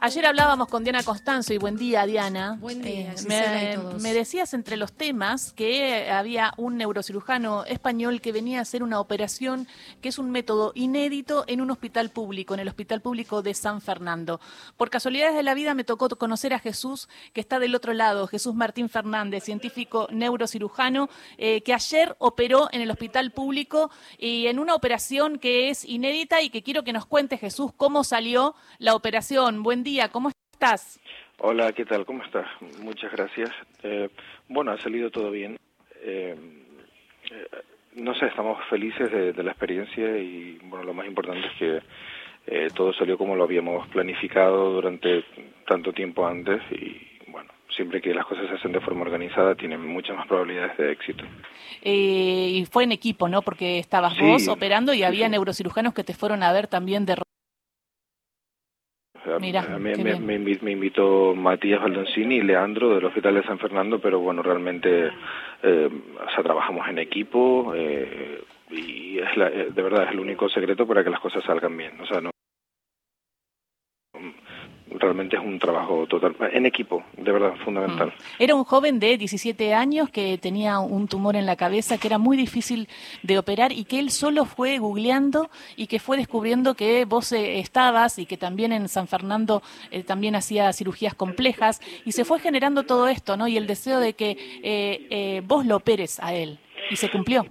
Ayer hablábamos con Diana Constanzo y buen día, Diana. Buen día, Eh, y todos. me decías entre los temas que había un neurocirujano español que venía a hacer una operación que es un método inédito en un hospital público, en el Hospital Público de San Fernando. Por casualidades de la vida me tocó conocer a Jesús, que está del otro lado, Jesús Martín Fernández, científico neurocirujano, eh, que ayer operó en el Hospital Público y en una operación que es inédita y que quiero que nos cuente Jesús cómo salió la operación. Buen día, ¿cómo estás? Hola, ¿qué tal? ¿Cómo estás? Muchas gracias. Eh, bueno, ha salido todo bien. Eh, eh, no sé, estamos felices de, de la experiencia y bueno, lo más importante es que eh, todo salió como lo habíamos planificado durante tanto tiempo antes y bueno, siempre que las cosas se hacen de forma organizada tienen muchas más probabilidades de éxito. Eh, y fue en equipo, ¿no? Porque estabas Sí, vos operando y había sí. neurocirujanos que te fueron a ver también de... Sea, Mirá, a mí- qué me, me me invitó Matías Valdoncini y Leandro del Hospital de San Fernando, pero bueno, realmente eh, o sea, trabajamos en equipo eh, y es la- eh, de verdad es el único secreto para que las cosas salgan bien. O sea, no es un trabajo total en equipo, de verdad fundamental. Era un joven de 17 años que tenía un tumor en la cabeza que era muy difícil de operar y que él solo fue googleando y que fue descubriendo que vos eh, estabas y que también en San Fernando eh, también hacía cirugías complejas y se fue generando todo esto, ¿no? Y el deseo de que eh, eh, vos lo operes a él y se cumplió.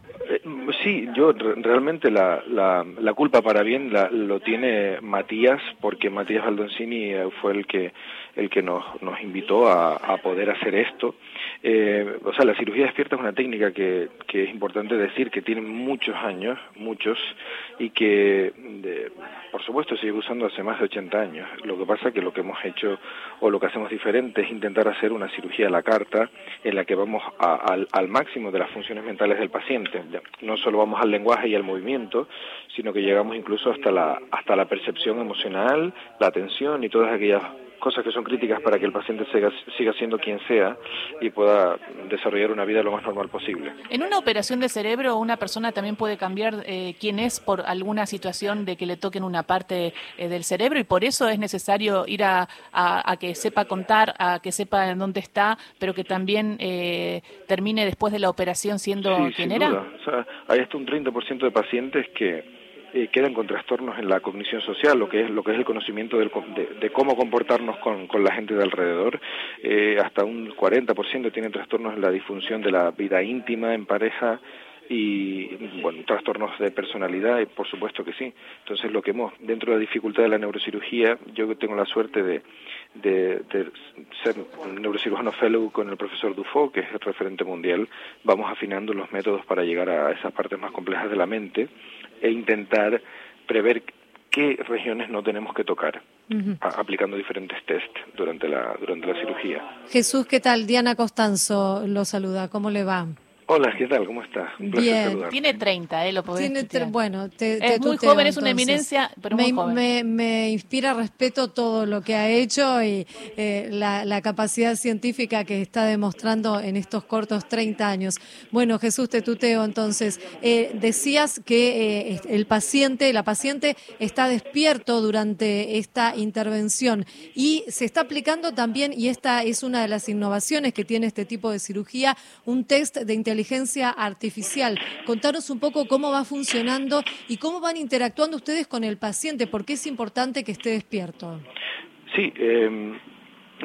Sí, yo re- realmente la, la, la culpa para bien la, lo tiene Matías, porque Matías Baldoncini eh, fue el que el que nos, nos invitó a, a poder hacer esto. Eh, o sea, la cirugía despierta es una técnica que, que es importante decir que tiene muchos años, muchos, y que, de- por supuesto, sigue usando hace más de 80 años. Lo que pasa que lo que hemos hecho o lo que hacemos diferente es intentar hacer una cirugía a la carta en la que vamos a- al, al máximo de las funciones mentales del paciente. No solo vamos al lenguaje y al movimiento, sino que llegamos incluso hasta la, hasta la percepción emocional, la atención y todas aquellas cosas que son críticas para que el paciente siga, siga siendo quien sea y pueda desarrollar una vida lo más normal posible. En una operación de cerebro, una persona también puede cambiar eh, quién es por alguna situación de que le toquen una parte eh, del cerebro y por eso es necesario ir a, a- a que sepa contar, a que sepa en dónde está, pero que también eh, termine después de la operación siendo Sí, quien sin era. duda. O sea, hay hasta un 30% de pacientes que eh, quedan con trastornos en la cognición social, lo que es lo que es el conocimiento del de, de cómo comportarnos con, con la gente de alrededor. Eh, hasta un 40% tienen trastornos en la disfunción de la vida íntima en pareja y bueno trastornos de personalidad por supuesto que sí entonces lo que hemos dentro de la dificultad de la neurocirugía yo tengo la suerte de, de, de ser neurocirujano fellow con el profesor Dufo que es el referente mundial vamos afinando los métodos para llegar a esas partes más complejas de la mente e intentar prever qué regiones no tenemos que tocar a- aplicando diferentes test durante la durante la cirugía Jesús, ¿qué tal? Diana Costanzo lo saluda, ¿cómo le va? Hola qué tal cómo estás un placer Bien. saludarte. Tiene 30, ¿eh? Lo podés Tiene tre- bueno, te, Es te muy tuteo, joven, es una entonces. eminencia, pero me, muy joven. Me, me inspira respeto todo lo que ha hecho y eh, la, la capacidad científica que está demostrando en estos cortos 30 años. Bueno, Jesús, te tuteo entonces. Eh, decías que eh, el paciente, la paciente está despierto durante esta intervención y se está aplicando también, y esta es una de las innovaciones que tiene este tipo de cirugía, un test de inteligencia artificial. Contanos un poco cómo va funcionando y cómo van interactuando ustedes con el paciente, porque es importante que esté despierto. Sí, eh,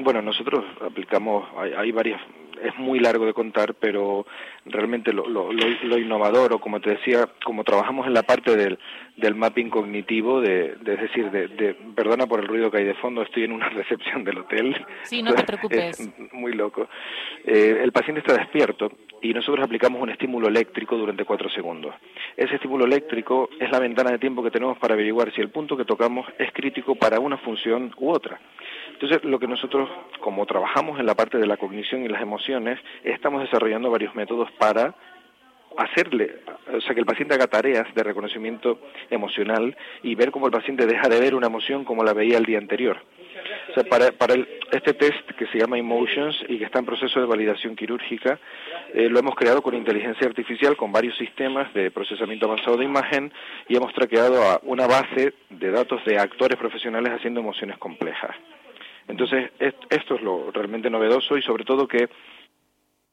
bueno, nosotros aplicamos, hay varias, es muy largo de contar, pero realmente lo, lo, lo, lo innovador, o como te decía, como trabajamos en la parte del, del mapping cognitivo, de, de- es decir, de, de- perdona por el ruido que hay de fondo, estoy en una recepción del hotel. Sí, no te preocupes. Es muy loco. Eh, el paciente está despierto y nosotros aplicamos un estímulo eléctrico durante cuatro segundos. Ese estímulo eléctrico es la ventana de tiempo que tenemos para averiguar si el punto que tocamos es crítico para una función u otra. Entonces, lo que nosotros, como trabajamos en la parte de la cognición y las emociones, estamos desarrollando varios métodos para hacerle, o sea, que el paciente haga tareas de reconocimiento emocional y ver cómo el paciente deja de ver una emoción como la veía el día anterior. O sea, para, para el- este test que se llama Emotions y que está en proceso de validación quirúrgica, eh, lo hemos creado con inteligencia artificial, con varios sistemas de procesamiento avanzado de imagen y hemos traqueado a una base de datos de actores profesionales haciendo emociones complejas. Entonces, esto es lo realmente novedoso y sobre todo que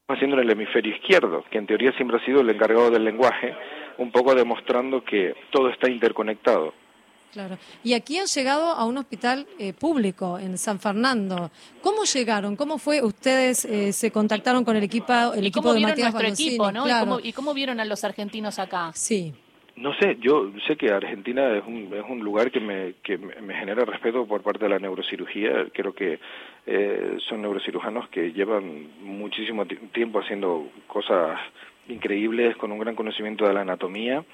haciendo en el hemisferio izquierdo, que en teoría siempre ha sido el encargado del lenguaje, un poco demostrando que todo está interconectado. Claro. Y aquí han llegado a un hospital eh, público en San Fernando. ¿Cómo llegaron? ¿Cómo fue? Ustedes eh, se contactaron con el equipo, el equipo de Matías nuestro equipo, ¿no? ¿Y, cómo, ¿Y cómo vieron a los argentinos acá? Sí. No sé, yo sé que Argentina es un, es un lugar que me, que me genera respeto por parte de la neurocirugía. Creo que eh, son neurocirujanos que llevan muchísimo tiempo haciendo cosas increíbles con un gran conocimiento de la anatomía.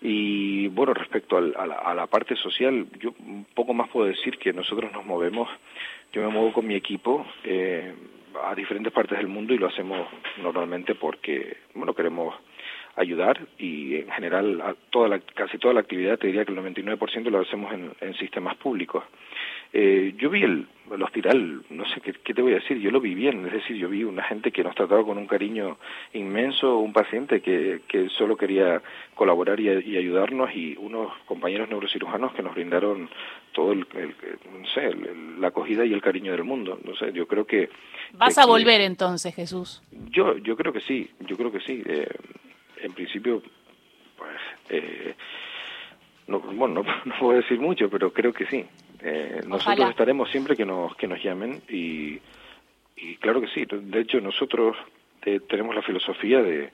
Y bueno, respecto a, la, a, la, parte social, yo poco más puedo decir que nosotros nos movemos, yo me muevo con mi equipo eh, a diferentes partes del mundo y lo hacemos normalmente porque, bueno, queremos ayudar y en general a toda la, casi toda la actividad, te diría que el 99% lo hacemos en, en sistemas públicos. Eh, yo vi el, el, hospital, no sé ¿qué, qué, te voy a decir, yo lo vi bien, es decir, yo vi una gente que nos trataba con un cariño inmenso, un paciente que, que solo quería colaborar y, y ayudarnos y unos compañeros neurocirujanos que nos brindaron todo el, el no sé, la acogida y el cariño del mundo. No sé, yo creo que... ¿Vas que a volver entonces, Jesús? Yo, yo creo que sí, yo creo que sí. Eh, en principio, pues, eh, no, bueno, no, no, puedo decir mucho, pero creo que sí. Eh, nosotros estaremos siempre que nos, que nos llamen y, y claro que sí. De hecho, nosotros eh, tenemos la filosofía de...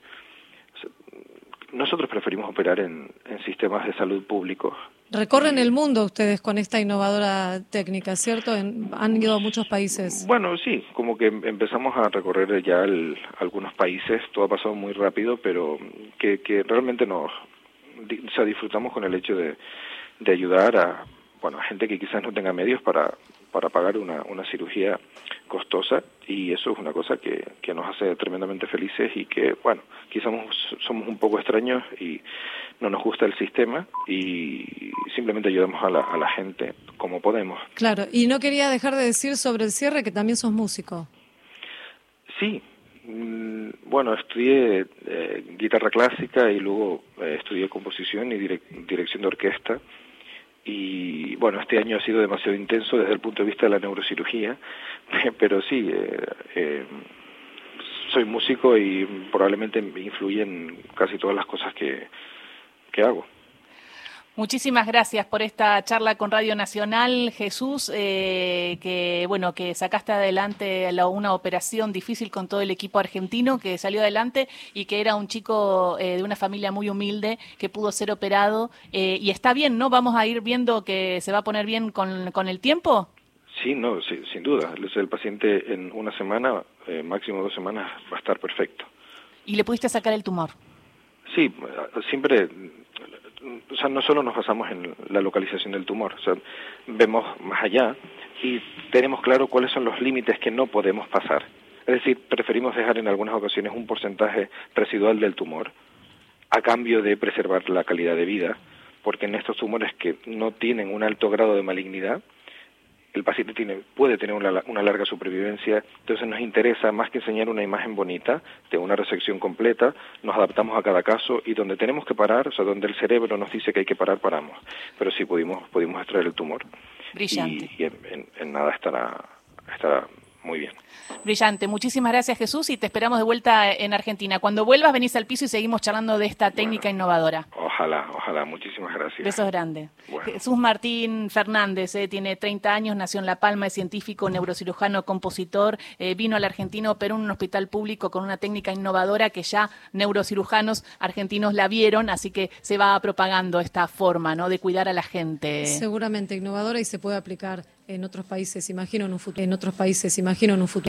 Nosotros preferimos operar en, en sistemas de salud públicos Recorren el mundo ustedes con esta innovadora técnica, ¿cierto? En, han ido a muchos países. Bueno, sí, como que empezamos a recorrer ya el, algunos países, todo ha pasado muy rápido, pero que, que realmente nos o sea, disfrutamos con el hecho de, de ayudar a, bueno, a gente que quizás no tenga medios para, para pagar una, una cirugía costosa y eso es una cosa que, que nos hace tremendamente felices y que, bueno, quizás somos un poco extraños y no nos gusta el sistema y simplemente ayudamos a la, a la gente como podemos. Claro, y no quería dejar de decir sobre el cierre que también sos músico. Sí, mm, bueno, estudié eh, guitarra clásica y luego eh, estudié composición y direc dirección de orquesta y bueno, este año ha sido demasiado intenso desde el punto de vista de la neurocirugía, pero sí, eh, eh, soy músico y probablemente me influyen casi todas las cosas que, que hago. Muchísimas gracias por esta charla con Radio Nacional, Jesús, eh, que bueno que sacaste adelante la, una operación difícil con todo el equipo argentino que salió adelante y que era un chico eh, de una familia muy humilde que pudo ser operado eh, y está bien, ¿no? Vamos a ir viendo que se va a poner bien con, con el tiempo. Sí, no, sí, sin duda. El paciente en una semana, eh, máximo dos semanas, va a estar perfecto. ¿Y le pudiste sacar el tumor? Sí, siempre o sea, no solo nos basamos en la localización del tumor, o sea, vemos más allá y tenemos claro cuáles son los límites que no podemos pasar. Es decir, preferimos dejar en algunas ocasiones un porcentaje residual del tumor a cambio de preservar la calidad de vida, porque en estos tumores que no tienen un alto grado de malignidad, el paciente tiene, puede tener una, una, larga supervivencia, entonces nos interesa más que enseñar una imagen bonita de una resección completa, nos adaptamos a cada caso y donde tenemos que parar, o sea, donde el cerebro nos dice que hay que parar, paramos, pero sí pudimos, pudimos extraer el tumor. Brillante. Y, y en, en, en, nada estará, estará muy bien. Brillante. Muchísimas gracias, Jesús, y te esperamos de vuelta en Argentina. Cuando vuelvas, venís al piso y seguimos charlando de esta técnica bueno, innovadora. Ojalá, ojalá. Muchísimas gracias. Besos grandes. Bueno. Jesús Martín Fernández, eh, tiene 30 años, nació en La Palma, es científico, neurocirujano, compositor, eh, vino al argentino, operó en un hospital público con una técnica innovadora que ya neurocirujanos argentinos la vieron, así que se va propagando esta forma ¿no? de cuidar a la gente. Seguramente innovadora y se puede aplicar en otros países, imagino en un futuro. Un futuro.